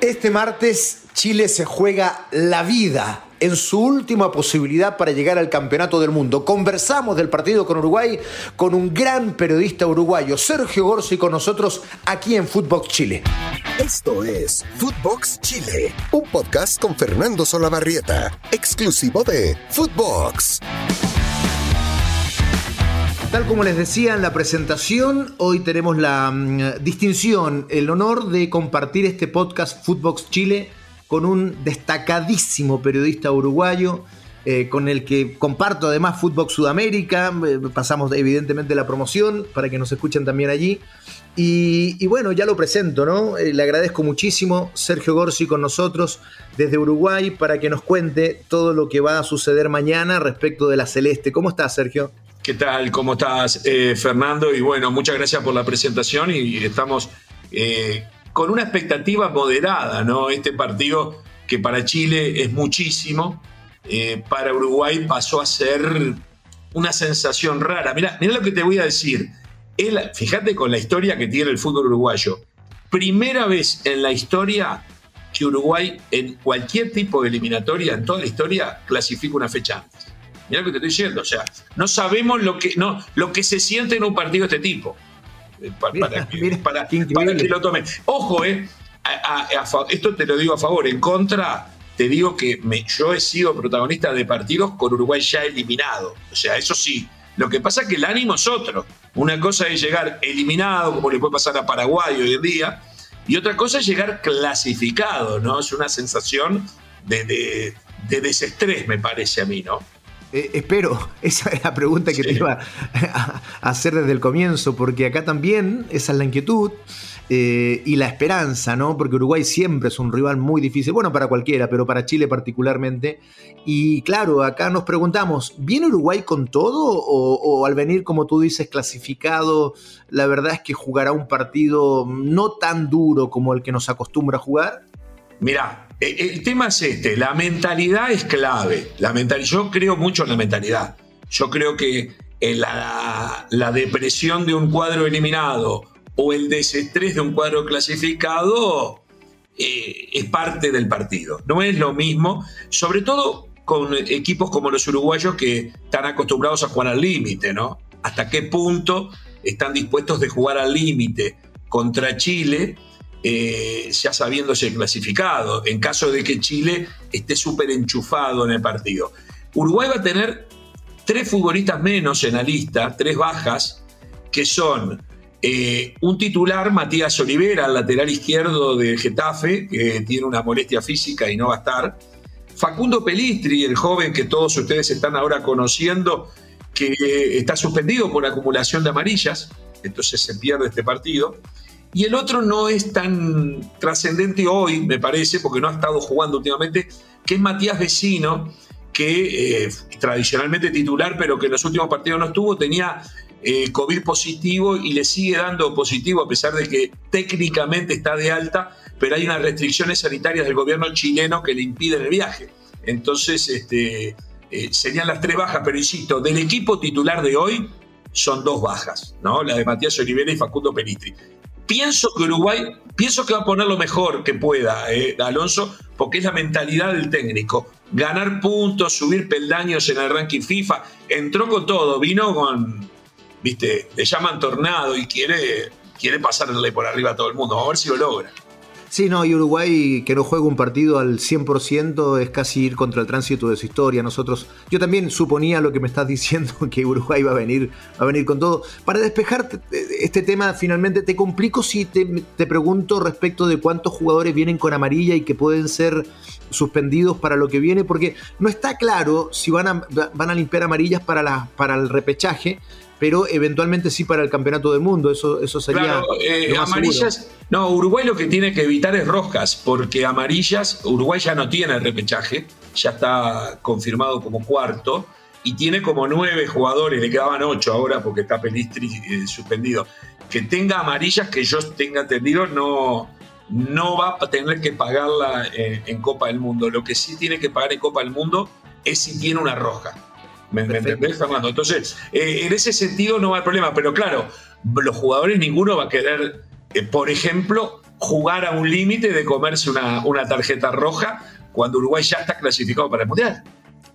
Este martes Chile se juega la vida en su última posibilidad para llegar al Campeonato del Mundo. Conversamos del partido con Uruguay con un gran periodista uruguayo, Sergio Gorsi, con nosotros aquí en Footbox Chile. Esto es Footbox Chile, un podcast con Fernando Solabarrieta, exclusivo de Footbox. Tal como les decía en la presentación, hoy tenemos la mm, distinción, el honor de compartir este podcast Footbox Chile con un destacadísimo periodista uruguayo, eh, con el que comparto además Footbox Sudamérica, eh, pasamos evidentemente la promoción para que nos escuchen también allí. Y, bueno, ya lo presento, ¿no? Eh, le agradezco muchísimo Sergio Gorsi con nosotros desde Uruguay para que nos cuente todo lo que va a suceder mañana respecto de la Celeste. ¿Cómo estás, Sergio? ¿Qué tal? ¿Cómo estás, eh, Fernando? Y bueno, muchas gracias por la presentación y estamos eh, con una expectativa moderada, ¿no? Este partido que para Chile es muchísimo, eh, para Uruguay pasó a ser una sensación rara. Mira, mira lo que te voy a decir. fíjate con la historia que tiene el fútbol uruguayo. Primera vez en la historia que Uruguay en cualquier tipo de eliminatoria, en toda la historia, clasifica una fecha antes. Mira lo que te estoy diciendo. O sea, no sabemos lo que, no, lo que se siente en un partido de este tipo. Eh, para, que, lo tomen. Ojo, eh, esto te lo digo a favor. En contra, te digo que me, yo he sido protagonista de partidos con Uruguay ya eliminado. O sea, eso sí. Lo que pasa es que el ánimo es otro. Una cosa es llegar eliminado, como le puede pasar a Paraguay hoy en día, y otra cosa es llegar clasificado, ¿no? Es una sensación de, de desestrés, me parece a mí, ¿no? Eh, espero, esa es la pregunta que te iba a, hacer desde el comienzo, porque acá también esa es la inquietud eh, y la esperanza, ¿no? Porque Uruguay siempre es un rival muy difícil, bueno, para cualquiera, pero para Chile particularmente. Y claro, acá nos preguntamos, ¿viene Uruguay con todo o, o al venir, como tú dices, clasificado, la verdad es que jugará un partido no tan duro como el que nos acostumbra a jugar? Mira, el tema es este, la mentalidad es clave. La yo creo mucho en la mentalidad. Yo creo que la, depresión de un cuadro eliminado o el desestrés de un cuadro clasificado eh, es parte del partido. No es lo mismo, sobre todo con equipos como los uruguayos que están acostumbrados a jugar al límite, ¿no? Hasta qué punto están dispuestos de jugar al límite contra Chile eh, ya sabiéndose clasificado, en caso de que Chile esté súper enchufado en el partido. Uruguay va a tener tres futbolistas menos en la lista, tres bajas, que son eh, un titular, Matías Olivera, el lateral izquierdo de Getafe, que tiene una molestia física y no va a estar. Facundo Pelistri, el joven que todos ustedes están ahora conociendo, que está suspendido por acumulación de amarillas, entonces se pierde este partido. Y el otro no es tan trascendente hoy, me parece, porque no ha estado jugando últimamente, que es Matías Vecino, que eh, tradicionalmente titular, pero que en los últimos partidos no estuvo, tenía eh, COVID positivo y le sigue dando positivo a pesar de que técnicamente está de alta, pero hay unas restricciones sanitarias del gobierno chileno que le impiden el viaje. Entonces, este, eh, serían las tres bajas, pero insisto, del equipo titular de hoy son dos bajas, ¿no? La de Matías Olivera y Facundo Penitri. Pienso que Uruguay, pienso que va a poner lo mejor que pueda, eh, Alonso, porque es la mentalidad del técnico. Ganar puntos, subir peldaños en el ranking FIFA. Entró con todo, vino con, viste, le llaman tornado y quiere, quiere pasarle por arriba a todo el mundo. Vamos a ver si lo logra. Sí, no, y Uruguay que no juega un partido al 100% es casi ir contra el tránsito de su historia. Nosotros, yo también suponía lo que me estás diciendo, que Uruguay va a venir, va a venir con todo. Para despejar este tema, finalmente te complico si te, te pregunto respecto de cuántos jugadores vienen con amarilla y que pueden ser suspendidos para lo que viene, porque no está claro si van a, van a limpiar amarillas para, la, para el repechaje, pero eventualmente sí para el campeonato del mundo. Eso, eso sería. Claro, eh, amarillas. No, Uruguay lo que tiene que evitar es rojas, porque amarillas, Uruguay ya no tiene el repechaje, ya está confirmado como cuarto. Y tiene como nueve jugadores, le quedaban ocho ahora porque está Pelistri eh, suspendido. Que tenga amarillas, que yo tenga entendido, no, no va a tener que pagarla en, en Copa del Mundo. Lo que sí tiene que pagar en Copa del Mundo es si tiene una roja. ¿Me, entendés, Fernando? Entonces, eh, en ese sentido no hay problema, pero claro, los jugadores ninguno va a querer, eh, por ejemplo, jugar a un límite de comerse una, una tarjeta roja cuando Uruguay ya está clasificado para el Mundial.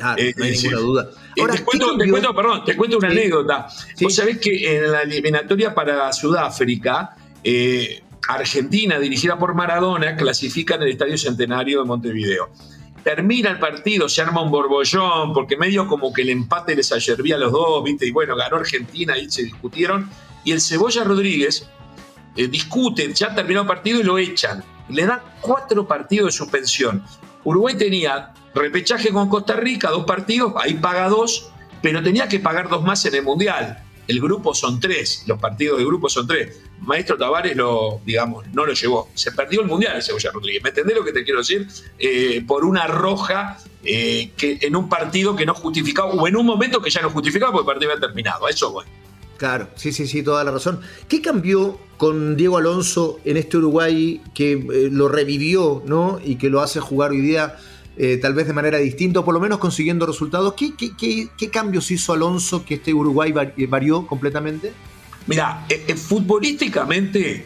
Ah, no hay ninguna duda. Ahora, te, cuento, te, cuento, perdón, te cuento una anécdota. Vos sabés que en la eliminatoria para Sudáfrica, eh, Argentina, dirigida por Maradona, clasifica en el Estadio Centenario de Montevideo. Termina el partido, se arma un borbollón, porque medio como que el empate les ayervía a los dos, ¿viste? Y bueno, ganó Argentina y se discutieron. Y el Cebolla Rodríguez eh, discute, ya terminó el partido y lo echan. Le dan cuatro partidos de suspensión. Uruguay tenía repechaje con Costa Rica, dos partidos, ahí paga dos, pero tenía que pagar dos más en el Mundial. El grupo son tres, los partidos de grupo son tres. Maestro Tavares lo, digamos, no lo llevó. Se perdió el Mundial el Cebolla Rodríguez. ¿Me entendés lo que te quiero decir? Eh, por una roja eh, que en un partido que no justificaba, o en un momento que ya no justificaba porque el partido había terminado. Eso voy. Claro, sí, sí, sí, toda la razón. ¿Qué cambió con Diego Alonso en este Uruguay que eh, lo revivió, ¿no? Y que lo hace jugar hoy día eh, tal vez de manera distinta, o por lo menos consiguiendo resultados. ¿Qué, qué, cambios hizo Alonso que este Uruguay eh, varió completamente? Mira, eh, futbolísticamente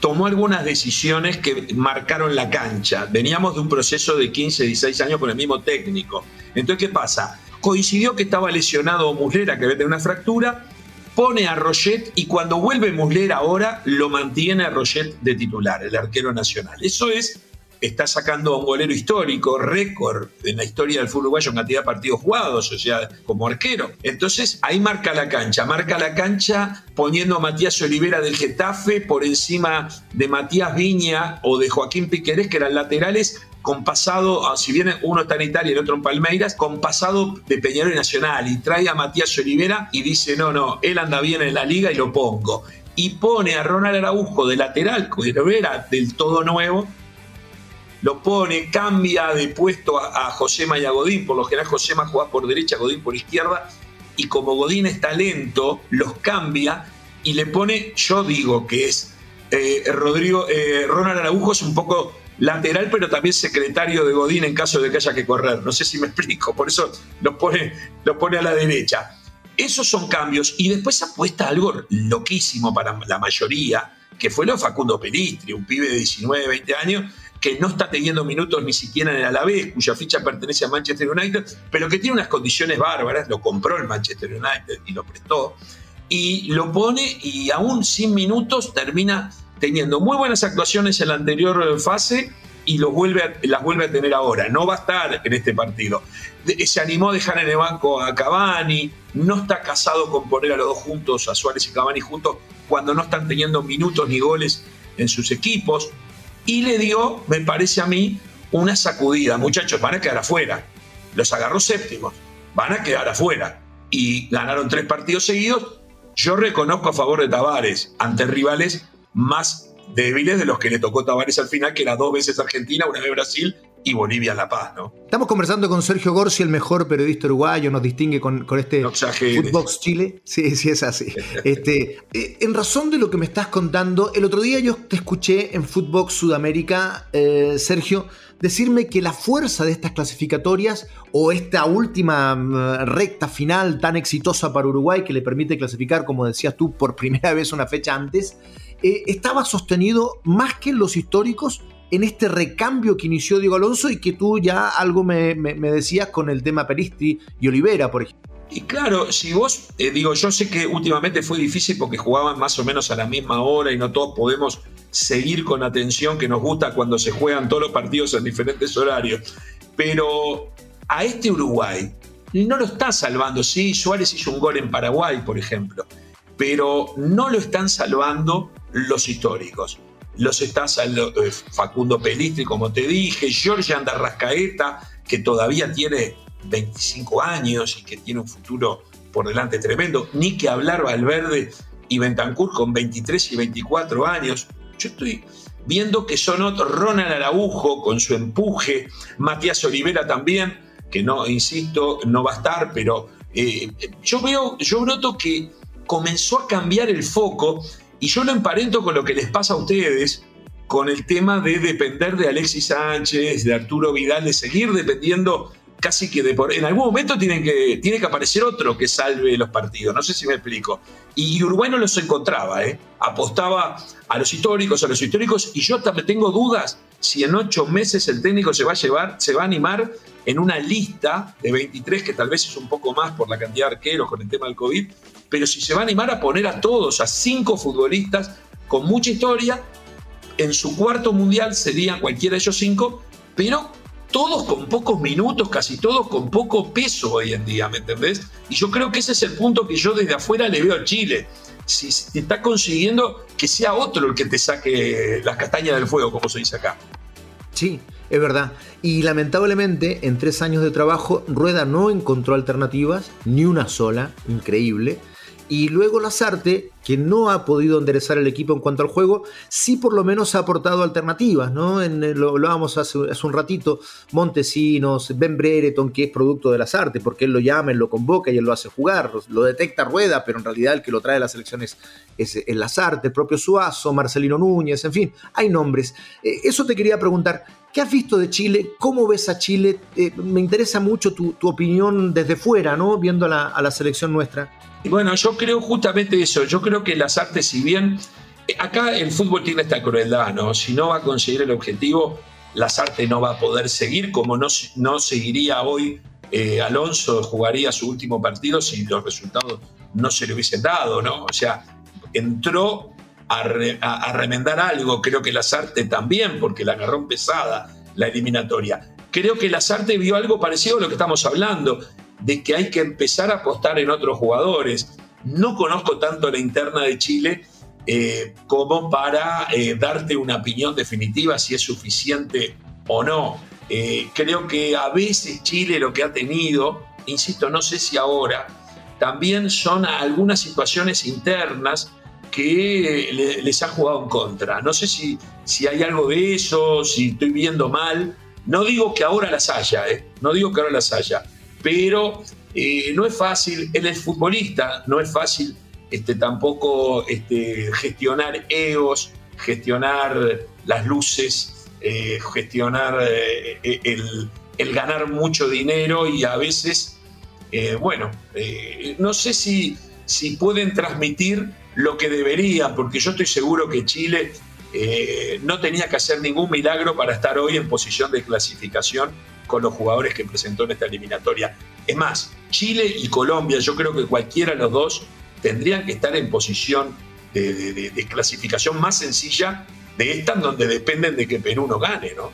tomó algunas decisiones que marcaron la cancha. Veníamos de un proceso de 15, 16 años con el mismo técnico. Entonces, ¿qué pasa? Coincidió que estaba lesionado Muslera, que tener una fractura, pone a Roget y cuando vuelve Muslera ahora lo mantiene a Roget de titular, el arquero nacional. Eso es está sacando a un golero histórico, récord en la historia del fútbol uruguayo en cantidad de partidos jugados, o sea, como arquero. Entonces, ahí marca la cancha, marca la cancha poniendo a Matías Olivera del Getafe por encima de Matías Viña o de Joaquín Piquerés, que eran laterales con pasado, ah, si bien uno está en Italia y el otro en Palmeiras, con pasado de Peñarol Nacional y trae a Matías Olivera y dice, no, no, él anda bien en la liga y lo pongo. Y pone a Ronald Araujo de lateral, que era del todo nuevo, lo pone, cambia de puesto a, Josema y a Godín, por lo general Josema juega por derecha, Godín por izquierda, y como Godín es talento, los cambia y le pone, yo digo que es eh, Rodrigo, eh, Ronald Araujo es un poco lateral, pero también secretario de Godín en caso de que haya que correr. No sé si me explico, por eso lo pone, pone a la derecha. Esos son cambios y después apuesta algo loquísimo para la mayoría, que fue lo Facundo Pelistri, un pibe de 19, 20 años, que no está teniendo minutos ni siquiera en el Alavés, cuya ficha pertenece a Manchester United, pero que tiene unas condiciones bárbaras, lo compró el Manchester United y lo prestó, y lo pone y aún sin minutos termina teniendo muy buenas actuaciones en la anterior fase y los vuelve las vuelve a tener ahora. No va a estar en este partido. Se animó a dejar en el banco a Cavani, no está casado con poner a los dos juntos, a Suárez y Cavani juntos, cuando no están teniendo minutos ni goles en sus equipos y le dio, me parece a mí, una sacudida. Muchachos, van a quedar afuera. Los agarró séptimos, van a quedar afuera. Y ganaron tres partidos seguidos. Yo reconozco a favor de Tavares ante rivales más débiles de los que le tocó Tavares al final, que era dos veces Argentina, una vez Brasil y Bolivia La Paz, ¿no? Estamos conversando con Sergio Gorsi, el mejor periodista uruguayo, nos distingue con, este Footbox Chile. Sí, sí, es así. este, eh, en razón de lo que me estás contando, el otro día yo te escuché en Footbox Sudamérica, eh, Sergio, decirme que la fuerza de estas clasificatorias o esta última mm, recta final tan exitosa para Uruguay que le permite clasificar, como decías tú, por primera vez una fecha antes, eh, estaba sostenido más que en los históricos en este recambio que inició Diego Alonso y que tú ya algo me, decías con el tema Peristri y Olivera, por ejemplo. Y claro, si vos, eh, digo, yo sé que últimamente fue difícil porque jugaban más o menos a la misma hora y no todos podemos seguir con atención que nos gusta cuando se juegan todos los partidos en diferentes horarios. Pero a este Uruguay no lo está salvando. Sí, Suárez hizo un gol en Paraguay, por ejemplo, pero no lo están salvando los históricos los está eh, Facundo Pelistri, como te dije, Giorgio Andarrascaeta, que todavía tiene 25 años y que tiene un futuro por delante tremendo, ni que hablar Valverde y Bentancur con 23 y 24 años. Yo estoy viendo que son otros, Ronald Araujo con su empuje, Matías Olivera también, que no, insisto, no va a estar, pero eh, yo veo, yo noto que comenzó a cambiar el foco y yo lo emparento con lo que les pasa a ustedes, con el tema de depender de Alexis Sánchez, de Arturo Vidal, de seguir dependiendo casi que de por, en algún momento tienen que, tiene que aparecer otro que salve los partidos. No sé si me explico. Y Uruguay no los encontraba, ¿eh? apostaba a los históricos, a los históricos, y yo también tengo dudas si en ocho meses el técnico se va a llevar, se va a animar en una lista de 23, que tal vez es un poco más por la cantidad de arqueros con el tema del COVID, pero si se va a animar a poner a todos, a cinco futbolistas con mucha historia, en su cuarto mundial serían cualquiera de ellos cinco, pero todos con pocos minutos, casi todos con poco peso hoy en día, ¿me entendés? Y yo creo que ese es el punto que yo desde afuera le veo a Chile. Si está consiguiendo que sea otro el que te saque las castañas del fuego, como se dice acá. Sí, es verdad. Y lamentablemente, en tres años de trabajo, Rueda no encontró alternativas, ni una sola, increíble. Y luego Lazarte, que no ha podido enderezar el equipo en cuanto al juego, sí por lo menos ha aportado alternativas, ¿no? En, lo hablábamos hace, hace, un ratito, Montesinos, Ben Brereton, que es producto de Lazarte, porque él lo llama, él lo convoca y él lo hace jugar, lo detecta Rueda, pero en realidad el que lo trae a las elecciones es, es Lazarte, el propio Suazo, Marcelino Núñez, en fin, hay nombres. Eh, eso te quería preguntar, ¿Qué has visto de Chile? ¿Cómo ves a Chile? Eh, me interesa mucho tu, tu, opinión desde fuera, ¿no? Viendo a la, a la selección nuestra. Bueno, yo creo justamente eso. Yo creo que las artes, si bien eh, acá el fútbol tiene esta crueldad, ¿no? Si no va a conseguir el objetivo, las artes no va a poder seguir, como no, no seguiría hoy eh, Alonso, jugaría su último partido si los resultados no se le hubiesen dado, ¿no? O sea, entró a, a, a remendar algo, creo que las artes también, porque la agarró pesada la eliminatoria. Creo que las artes vio algo parecido a lo que estamos hablando de que hay que empezar a apostar en otros jugadores. No conozco tanto la interna de Chile eh, como para eh, darte una opinión definitiva si es suficiente o no. Eh, creo que a veces Chile lo que ha tenido, insisto, no sé si ahora, también son algunas situaciones internas que le, les ha jugado en contra. No sé si, si hay algo de eso, si estoy viendo mal. No digo que ahora las haya, no digo que ahora las haya, pero eh, no es fácil, él es futbolista, no es fácil este, tampoco este, gestionar egos, gestionar las luces, eh, gestionar eh, el, el, ganar mucho dinero y a veces, bueno, no sé si, si pueden transmitir lo que deberían, porque yo estoy seguro que Chile no tenía que hacer ningún milagro para estar hoy en posición de clasificación con los jugadores que presentó en esta eliminatoria. Es más, Chile y Colombia, yo creo que cualquiera de los dos tendrían que estar en posición de, clasificación más sencilla de esta, donde dependen de que Perú no gane, ¿no?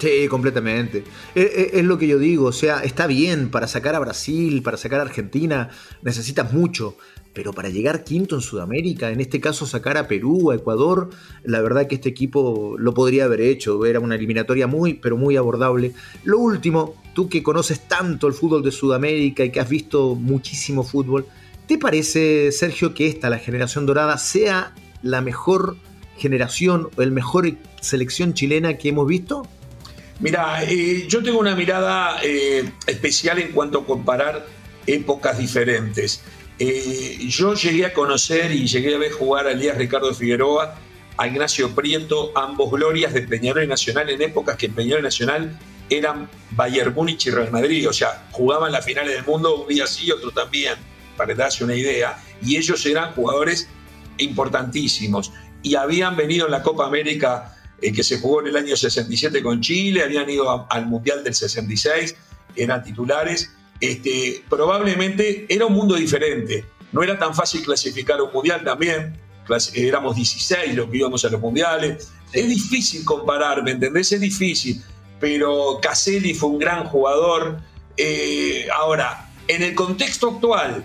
Sí, completamente. Es, es, lo que yo digo, o sea, está bien para sacar a Brasil, para sacar a Argentina, necesitas mucho, pero para llegar quinto en Sudamérica, en este caso sacar a Perú, a Ecuador, la verdad que este equipo lo podría haber hecho, era una eliminatoria muy, pero muy abordable. Lo último, tú que conoces tanto el fútbol de Sudamérica y que has visto muchísimo fútbol, ¿te parece, Sergio, que esta, la generación dorada, sea la mejor generación o el mejor selección chilena que hemos visto? Mira, eh, yo tengo una mirada eh, especial en cuanto a comparar épocas diferentes. Eh, yo llegué a conocer y llegué a ver jugar a Elías Ricardo Figueroa, a Ignacio Prieto, ambos glorias de Peñarol Nacional en épocas que Peñarol Nacional eran Bayern Múnich y Real Madrid, o sea, jugaban las finales del mundo un día sí, otro también, para darse una idea. Y ellos eran jugadores importantísimos y habían venido en la Copa América eh, que se jugó en el año 67 con Chile, habían ido al Mundial del 66, eran titulares este, probablemente era un mundo diferente. No era tan fácil clasificar un mundial también. Éramos 16 los que íbamos a los mundiales. Es difícil comparar, ¿me entendés? Es difícil. Pero Caselli fue un gran jugador. Eh, ahora, en el contexto actual,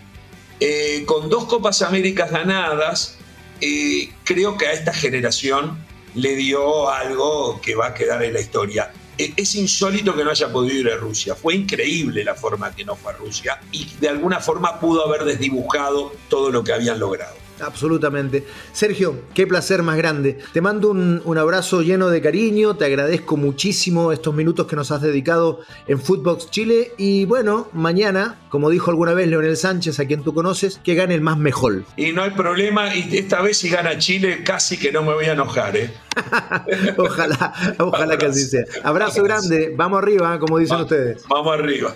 eh, con dos Copas Américas ganadas, eh, creo que a esta generación le dio algo que va a quedar en la historia. E-, es insólito que no haya podido ir a Rusia. Fue increíble la forma que no fue a Rusia y de alguna forma pudo haber desdibujado todo lo que habían logrado. Absolutamente. Sergio, qué placer más grande. Te mando un, un, abrazo lleno de cariño, te agradezco muchísimo estos minutos que nos has dedicado en Footbox Chile y bueno, mañana, como dijo alguna vez Leonel Sánchez, a quien tú conoces, que gane el más mejor. Y no hay problema, y esta vez si gana Chile casi que no me voy a enojar. ¿eh? ojalá, ojalá que así sea. Abrazo grande, vamos arriba, como dicen ustedes. Vamos arriba.